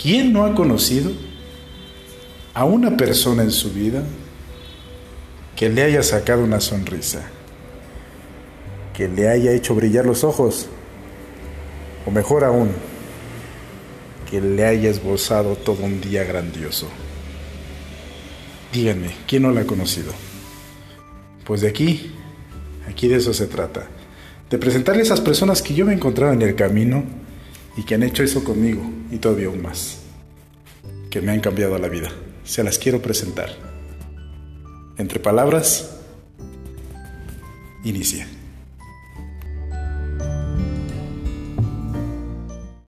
¿Quién no ha conocido a una persona en su vida que le haya sacado una sonrisa? Que le haya hecho brillar los ojos. O mejor aún, que le haya esbozado todo un día grandioso. Díganme, ¿quién no la ha conocido? Pues de aquí, aquí de eso se trata. De presentarle a esas personas que yo me encontraba en el camino y que han hecho eso conmigo y todavía aún más. Que me han cambiado la vida. Se las quiero presentar. Entre palabras, inicia.